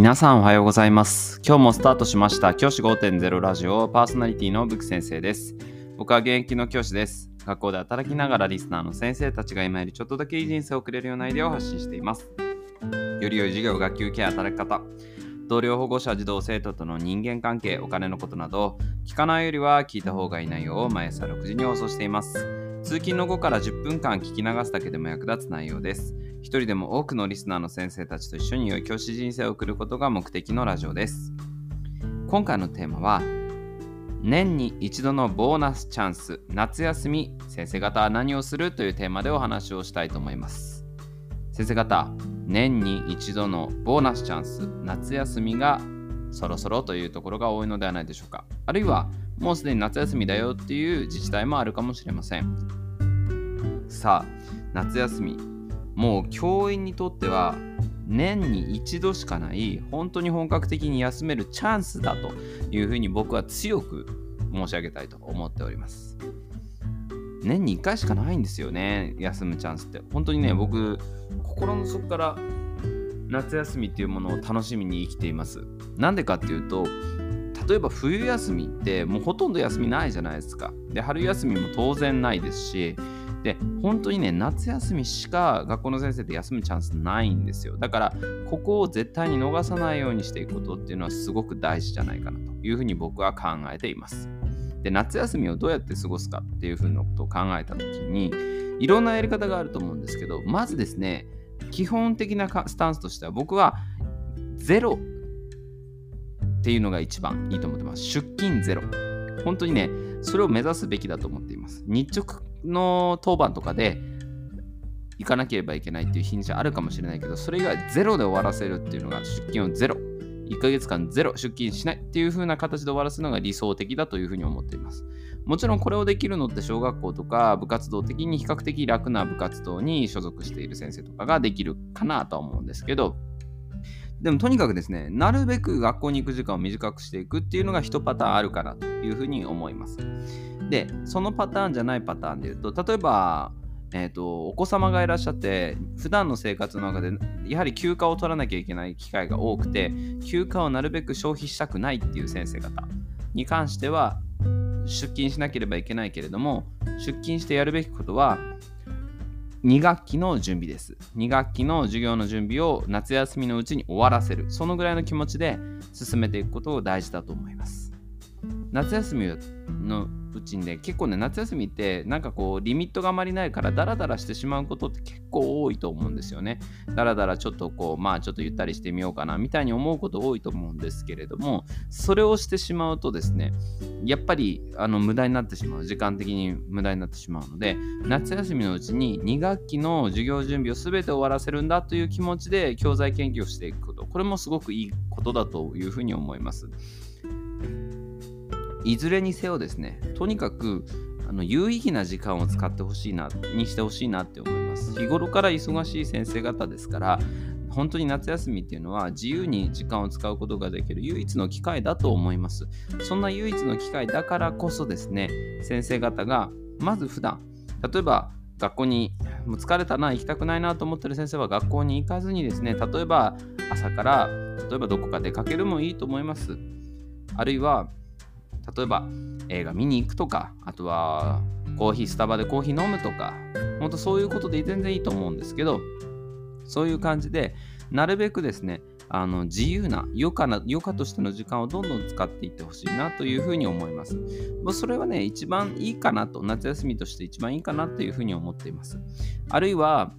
皆さんおはようございます。今日もスタートしました教師5.0ラジオパーソナリティのブク先生です。僕は現役の教師です。学校で働きながらリスナーの先生たちが今よりちょっとだけいい人生を送れるようなアイデアを発信しています。より良い授業、学級ケア、働き方、同僚保護者、児童生徒との人間関係、お金のことなど、聞かないよりは聞いた方がいい内容を毎朝6時に放送しています。通勤の後から10分間聞き流すだけでも役立つ内容です。一人でも多くのリスナーの先生たちと一緒に良い教師人生を送ることが目的のラジオです。今回のテーマは、年に一度のボーナスチャンス、夏休み、先生方は何をするというテーマでお話をしたいと思います。先生方、年に一度のボーナスチャンス、夏休みがそろそろというところが多いのではないでしょうか。あるいは、もうすでに夏休みだよっていう自治体もあるかもしれません。さあ、夏休み、もう教員にとっては年に一度しかない本当に本格的に休めるチャンスだというふうに僕は強く申し上げたいと思っております。年に1回しかないんですよね、休むチャンスって。本当にね、僕、心の底から夏休みっていうものを楽しみに生きています。なんでかっていうと、例えば冬休みってもうほとんど休みないじゃないですか。で、春休みも当然ないですし、で、本当にね、夏休みしか学校の先生って休むチャンスないんですよ。だから、ここを絶対に逃さないようにしていくことっていうのはすごく大事じゃないかなというふうに僕は考えています。で、夏休みをどうやって過ごすかっていうふうなことを考えたときに、いろんなやり方があると思うんですけど、まずですね、基本的なスタンスとしては僕はゼロっていうのが一番いいと思ってます。出勤ゼロ。本当にね、それを目指すべきだと思っています。日直の当番とかで行かなければいけないっていう日にちはあるかもしれないけど、それ以外ゼロで終わらせるっていうのが出勤をゼロ。1ヶ月間ゼロ出勤しないっていう風な形で終わらせるのが理想的だというふうに思っています。もちろんこれをできるのって小学校とか部活動的に比較的楽な部活動に所属している先生とかができるかなとは思うんですけど、でもとにかくですね、なるべく学校に行く時間を短くしていくっていうのが一パターンあるかなというふうに思います。で、そのパターンじゃないパターンで言うと、例えば、えーと、お子様がいらっしゃって普段の生活の中でやはり休暇を取らなきゃいけない機会が多くて休暇をなるべく消費したくないっていう先生方に関しては出勤しなければいけないけれども出勤してやるべきことは2学期の準備です。2学期の授業の準備を夏休みのうちに終わらせる。そのぐらいの気持ちで進めていくことが大事だと思います。夏休みのうちにね、結構ね、夏休みってなんかこうリミットがあまりないからダラダラしてしまうことって結構多いと思うんですよね。ダラダラちょっとこう、まあちょっとゆったりしてみようかなみたいに思うこと多いと思うんですけれども、それをしてしまうとですね、やっぱりあの無駄になってしまう。時間的に無駄になってしまうので、夏休みのうちに2学期の授業準備を全て終わらせるんだという気持ちで教材研究をしていくこと、これもすごくいいことだというふうに思います。いずれにせよですね、とにかくあの有意義な時間を使ってほしいな、にしてほしいなって思います。日頃から忙しい先生方ですから、本当に夏休みっていうのは自由に時間を使うことができる唯一の機会だと思います。そんな唯一の機会だからこそですね、先生方がまず普段、例えば学校にもう疲れたな、行きたくないなと思ってる先生は学校に行かずにですね、例えば朝から、例えばどこか出かけるもいいと思います。あるいは、例えば映画見に行くとか、あとはコーヒー、スタバでコーヒー飲むとか、本当そういうことで全然いいと思うんですけど、そういう感じで、なるべくですね、あの自由な余暇な、余暇としての時間をどんどん使っていってほしいなというふうに思います。もうそれはね、一番いいかなと、夏休みとして一番いいかなというふうに思っています。あるいは、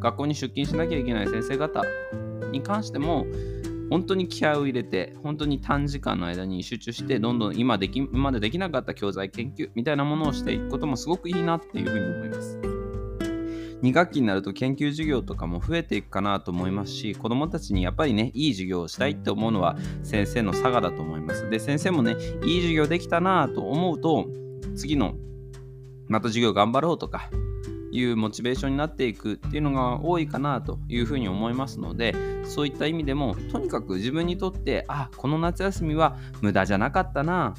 学校に出勤しなきゃいけない先生方に関しても、本当に気合を入れて、本当に短時間の間に集中して、どんどん今でき今までできなかった教材研究みたいなものをしていくこともすごくいいなっていうふうに思います。2学期になると研究授業とかも増えていくかなと思いますし、子どもたちにやっぱりね、いい授業をしたいって思うのは先生の差がだと思います。で、先生もね、いい授業できたなと思うと、次のまた授業頑張ろうとか、いうモチベーションになっていくっていうのが多いかなというふうに思いますのでそういった意味でもとにかく自分にとってあこの夏休みは無駄じゃなかったな。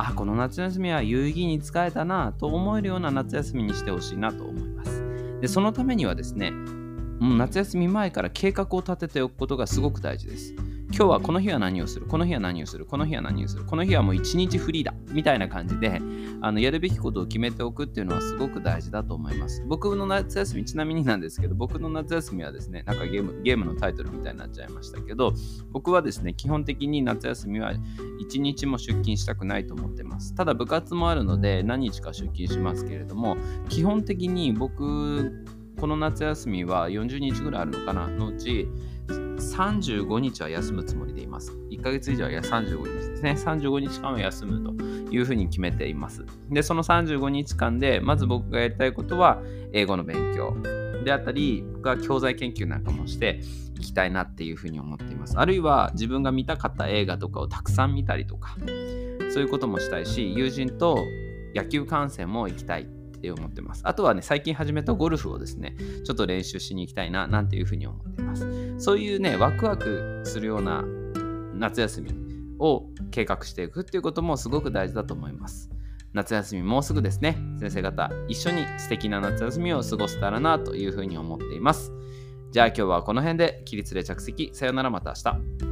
あこの夏休みは有意義に使えたな。と思えるような夏休みにしてほしいなと思います。でそのためにはですねもう夏休み前から計画を立てておくことがすごく大事です。今日はこの日は何をする？この日は何をする？この日は何をする？この日はもう一日フリーだ。みたいな感じであのやるべきことを決めておくっていうのはすごく大事だと思います。僕の夏休みちなみになんですけど僕の夏休みはですねなんかゲームゲームのタイトルみたいになっちゃいましたけど僕はですね基本的に夏休みは一日も出勤したくないと思ってます。ただ部活もあるので何日か出勤しますけれども基本的に僕この夏休みは40日ぐらいあるのかな？のうち35日は休むつもりでいます。1ヶ月以上は35日ですね。35日間は休むというふうに決めています。で、その35日間で、まず僕がやりたいことは、英語の勉強であったり、僕は教材研究なんかもしていきたいなっていうふうに思っています。あるいは自分が見たかった映画とかをたくさん見たりとか、そういうこともしたいし、友人と野球観戦も行きたいって思ってます。あとはね、最近始めたゴルフをですね、ちょっと練習しに行きたいな、なんていうふうに思ってます。そういうね、ワクワクするような夏休みを計画していくっていうこともすごく大事だと思います。夏休みもうすぐですね、先生方、一緒に素敵な夏休みを過ごせたらなというふうに思っています。じゃあ今日はこの辺で起立で着席。さよならまた明日。